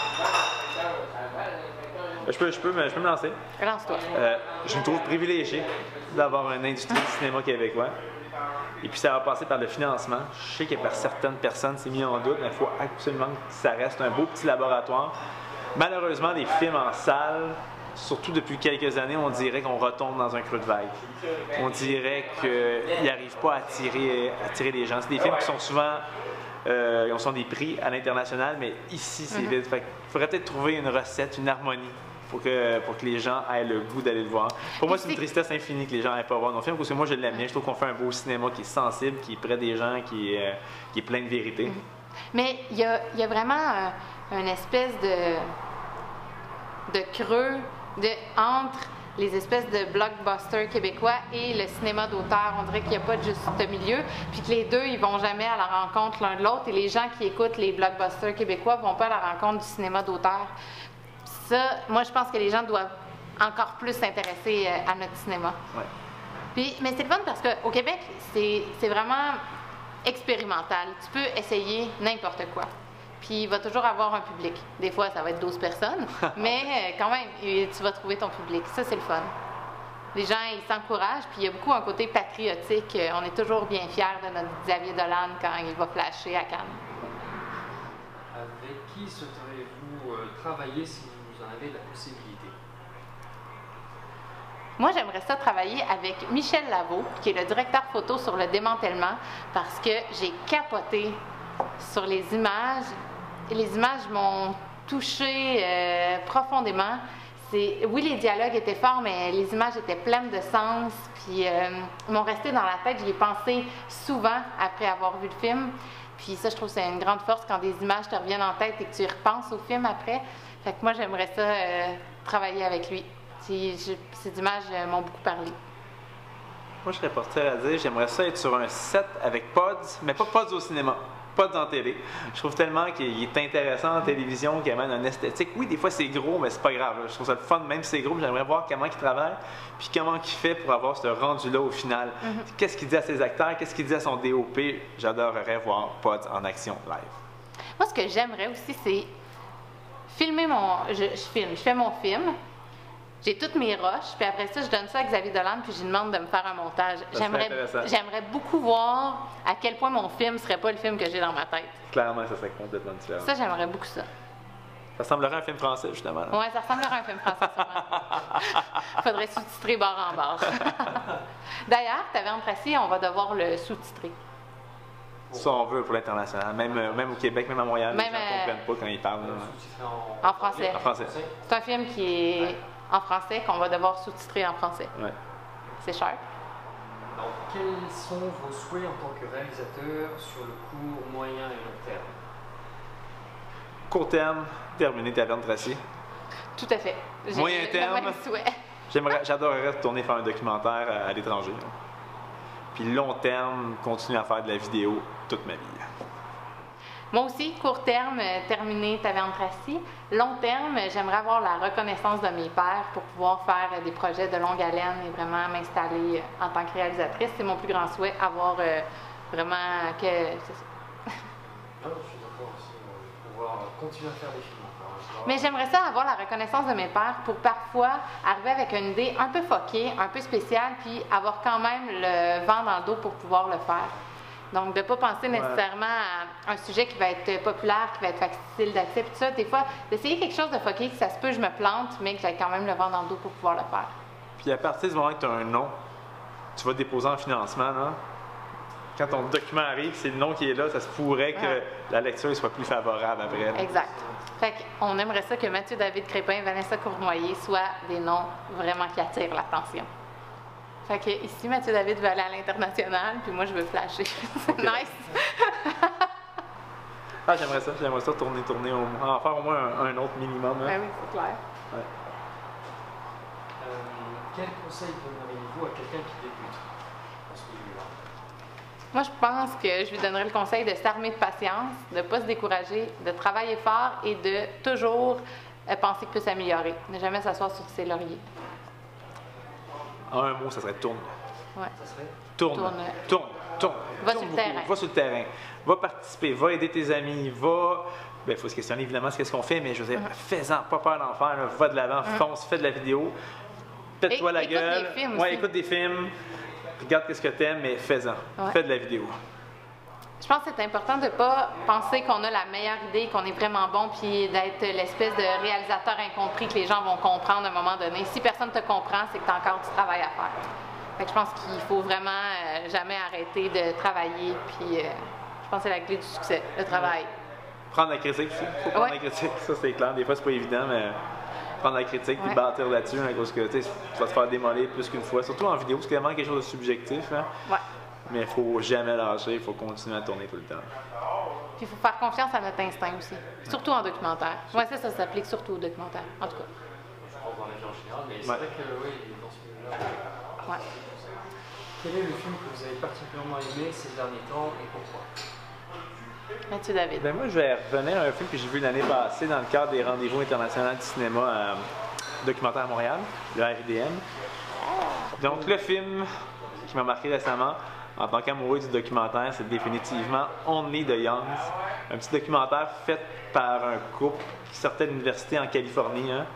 Je peux, je peux, me- je peux me lancer. Lance-toi. Euh, je me trouve privilégié d'avoir une industrie du cinéma québécois. Et puis ça va passer par le financement. Je sais que par certaines personnes, c'est mis en doute, mais il faut absolument que ça reste un beau petit laboratoire. Malheureusement, les films en salle, surtout depuis quelques années, on dirait qu'on retombe dans un creux de vague. On dirait qu'ils n'arrivent pas à attirer, attirer les gens. C'est des films qui sont souvent euh, ils sont des prix à l'international, mais ici, c'est vide. Fait qu'il faudrait peut-être trouver une recette, une harmonie pour que, pour que les gens aient le goût d'aller le voir. Pour moi, c'est une tristesse infinie que les gens n'aient pas voir nos films, parce que moi, je l'aime bien. Je trouve qu'on fait un beau cinéma qui est sensible, qui est près des gens, qui est, euh, qui est plein de vérité. Mais il y a, il y a vraiment un, une espèce de, de creux de, entre les espèces de blockbusters québécois et le cinéma d'auteur. On dirait qu'il n'y a pas de juste milieu, puis que les deux, ils vont jamais à la rencontre l'un de l'autre, et les gens qui écoutent les blockbusters québécois vont pas à la rencontre du cinéma d'auteur. Ça, moi, je pense que les gens doivent encore plus s'intéresser euh, à notre cinéma. Ouais. Puis, mais c'est le fun parce qu'au Québec, c'est vraiment expérimental. Tu peux essayer n'importe quoi. Puis il va toujours avoir un public. Des fois, ça va être 12 personnes, (laughs) mais euh, quand même, tu vas trouver ton public. Ça, c'est le fun. Les gens, ils s'encouragent, puis il y a beaucoup un côté patriotique. Euh, On est toujours bien fiers de notre Xavier Dolan quand il va flasher à Cannes. Avec qui souhaiteriez-vous euh, travailler si vous en avez la possibilité? Moi, j'aimerais ça travailler avec Michel Lavaux, qui est le directeur photo sur le démantèlement, parce que j'ai capoté sur les images. Les images m'ont touché euh, profondément. Oui, les dialogues étaient forts, mais les images étaient pleines de sens. Puis, euh, m'ont resté dans la tête. J'y ai pensé souvent après avoir vu le film. Puis ça, je trouve que c'est une grande force quand des images te reviennent en tête et que tu y repenses au film après. Fait que moi, j'aimerais ça euh, travailler avec lui. Ces images euh, m'ont beaucoup parlé. Moi, je serais porté à dire, j'aimerais ça être sur un set avec Pods, mais pas Pods au cinéma. Pods en télé. Je trouve tellement qu'il est intéressant en télévision, qu'il amène un esthétique. Oui, des fois c'est gros, mais c'est pas grave. Je trouve ça le fun, même si c'est gros. J'aimerais voir comment il travaille, puis comment il fait pour avoir ce rendu-là au final. Qu'est-ce qu'il dit à ses acteurs, qu'est-ce qu'il dit à son DOP. J'adorerais voir Pods en action live. Moi, ce que j'aimerais aussi, c'est filmer mon. Je, je filme, je fais mon film. J'ai toutes mes roches, puis après ça, je donne ça à Xavier Dolan, puis je lui demande de me faire un montage. J'aimerais, intéressant. j'aimerais beaucoup voir à quel point mon film serait pas le film que j'ai dans ma tête. Clairement, ça serait complètement différent. Ça, j'aimerais beaucoup ça. Ça semblerait un film français, justement. Ouais, ça ressemblerait à un film français, sûrement. (laughs) Faudrait sous-titrer barre en barre. (laughs) D'ailleurs, Taverne Tracy, on va devoir le sous-titrer. Ça, on veut pour l'international. Même, euh, même au Québec, même à Montréal, Même, les gens ne euh, comprennent pas quand ils parlent. En français. En français. C'est un film qui est en français, qu'on va devoir sous-titrer en français. Ouais. C'est cher. Alors, quels sont vos souhaits en tant que réalisateur sur le court, moyen et long terme? Court terme, terminé Taverne Tracy. Tout à fait. J'ai Moyen le terme. même souhait. (laughs) J'aimerais, j'adorerais retourner faire un documentaire à, à l'étranger. Puis long terme, continuer à faire de la vidéo toute ma vie. Moi aussi, court terme, euh, terminer Taverne Tracy. Long terme, euh, j'aimerais avoir la reconnaissance de mes pairs pour pouvoir faire euh, des projets de longue haleine et vraiment m'installer en tant que réalisatrice. C'est mon plus grand souhait, avoir euh, vraiment que. Ah, Je suis d'accord aussi, pouvoir continuer à faire des films hein. Mais j'aimerais ça avoir la reconnaissance de mes pairs pour parfois arriver avec une idée un peu foquée, un peu spéciale, puis avoir quand même le vent dans le dos pour pouvoir le faire. Donc, de ne pas penser nécessairement à un sujet qui va être populaire, qui va être facile d'accès, tout ça. Des fois, d'essayer quelque chose de fucké, que ça se peut, je me plante, mais que j'ai quand même le vent dans le dos pour pouvoir le faire. Puis à partir du moment que tu as un nom, tu vas déposer en financement, là. Quand ton document arrive, c'est le nom qui est là, ça se pourrait que Ouais. la lecture soit plus favorable après. là. Exact. Fait qu'on aimerait ça que Mathieu David Crépin et Vanessa Cournoyer soient des noms vraiment qui attirent l'attention. Fait que ici, Mathieu David veut aller à l'international, puis moi, je veux flasher. (laughs) C'est nice. (laughs) Ah, j'aimerais ça, j'aimerais ça tourner, tourner, au, en faire au moins un, un autre minimum. là. Ben oui, c'est clair. Euh, quel conseil donneriez-vous à quelqu'un qui débute? Dans ce milieu-là Moi, je pense que je lui donnerais le conseil de s'armer de patience, de ne pas se décourager, de travailler fort et de toujours euh, penser qu'il peut s'améliorer. Ne jamais s'asseoir sur ses lauriers. En un mot, ça serait tourne. Ouais. Ça serait Tourne. Tourne. Tourne. Tourne. Va Tourne sur le beaucoup. terrain. Va sur le terrain. Va participer. Va aider tes amis. Va. Il faut se questionner évidemment ce qu'est-ce qu'on fait, mais je veux dire, Uh-huh. fais-en, pas peur d'en faire. là. Va de l'avant, fonce, fais de la vidéo. Pète-toi Et- la écoute gueule. des films ouais, aussi. écoute des films. Regarde qu'est-ce que t'aimes, mais fais-en. Ouais. Fais de la vidéo. Je pense que c'est important de ne pas penser qu'on a la meilleure idée, qu'on est vraiment bon, puis d'être l'espèce de réalisateur incompris que les gens vont comprendre à un moment donné. Si personne ne te comprend, c'est que tu as encore du travail à faire. Fait que je pense qu'il faut vraiment euh, jamais arrêter de travailler, puis euh, je pense que c'est la clé du succès, le travail. Prendre la critique aussi. Faut prendre Ouais. la critique, ça c'est clair. Des fois, c'est pas évident, mais prendre la critique puis Ouais. bâtir là-dessus, hein, à cause que tu vas te faire démolir plus qu'une fois. Surtout en vidéo, c'est vraiment quelque chose de subjectif. hein. Ouais. Mais il faut jamais lâcher, il faut continuer à tourner tout le temps. Puis il faut faire confiance à notre instinct aussi, surtout en documentaire. Ouais, ça, ça s'applique surtout au documentaire, en tout cas. Je pense dans la vie en général, mais c'est Ouais. vrai que oui, dans ce milieu-là. Ouais. Quel est le film que vous avez particulièrement aimé ces derniers temps et pourquoi? Mathieu David. Ben moi, je vais revenir à un film que j'ai vu l'année passée dans le cadre des rendez-vous internationaux du cinéma euh, documentaire à Montréal, le RIDM. Donc, le film qui m'a marqué récemment, en tant qu'amoureux du documentaire, c'est définitivement Only the Youngs. Un petit documentaire fait par un couple qui sortait de l'université en Californie. hein.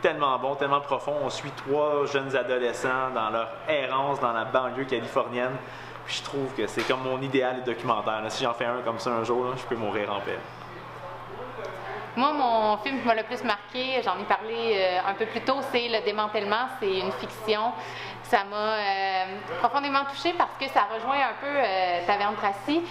Tellement bon, tellement profond. On suit trois jeunes adolescents dans leur errance dans la banlieue californienne. Puis je trouve que c'est comme mon idéal de documentaire. Si j'en fais un comme ça un jour, je peux mourir en paix. Moi, mon film qui m'a le plus marqué, j'en ai parlé euh, un peu plus tôt, c'est Le démantèlement. C'est une fiction. Ça m'a euh, profondément touchée parce que ça rejoint un peu euh, Taverne Tracy.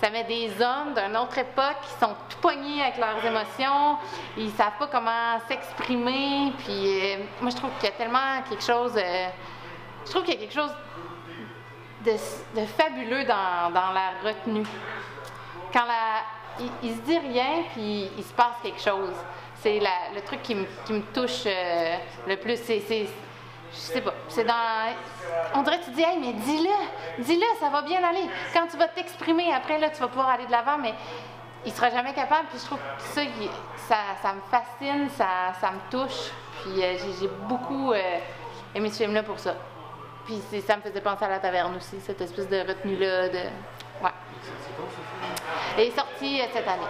Ça met des hommes d'une autre époque qui sont tout pognés avec leurs émotions. Ils savent pas comment s'exprimer. Puis moi, je trouve qu'il y a tellement quelque chose. je trouve qu'il y a quelque chose de, de fabuleux dans, dans la retenue quand la, il, il se dit rien, puis il se passe quelque chose. C'est le truc qui me, touche euh, le plus. C'est, je sais pas, c'est dans... On dirait que tu dis, hey, mais dis-le, dis-le, ça va bien aller. Quand tu vas t'exprimer, après, là, tu vas pouvoir aller de l'avant, mais il sera jamais capable. Puis je trouve que ça, ça, ça me fascine, ça, ça me touche. Puis euh, j'ai, beaucoup euh, aimé ce film-là pour ça. Puis ça me faisait penser à la taverne aussi, cette espèce de retenue-là. De... Ouais. Elle est sortie euh, cette année.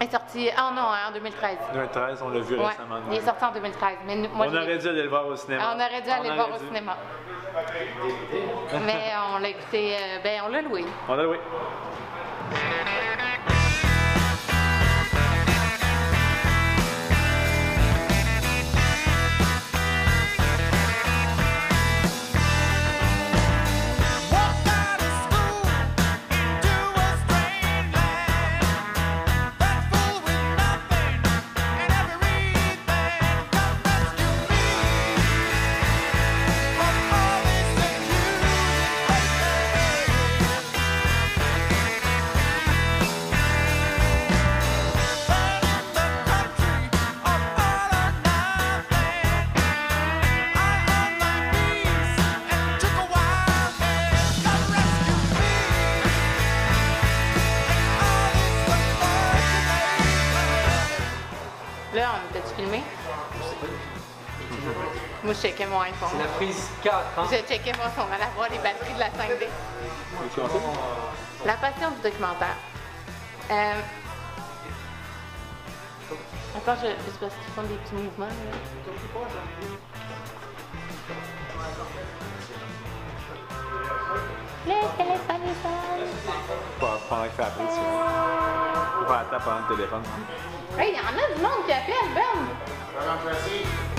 Elle est sortie, ah non, en 2013. 2013, on l'a vu Ouais, récemment. il est sorti en 2013. Mais nous- moi, on aurait dû aller le voir au cinéma. On aurait dû aller le voir au cinéma. Mais on l'a écouté, euh, ben on l'a loué. On a loué. Checkais mon iPhone. C'est la prise 4, hein? Je checkais mon son, allait voir les batteries de la 5D. Veux-tu commencer? La passion du documentaire. Euh... Attends, je... c'est parce qu'ils font des petits mouvements. Là. Le téléphone est sonne. fait après, tu vois. La tape pendant le téléphone. Hey, il y en a du monde qui appelle, Ben!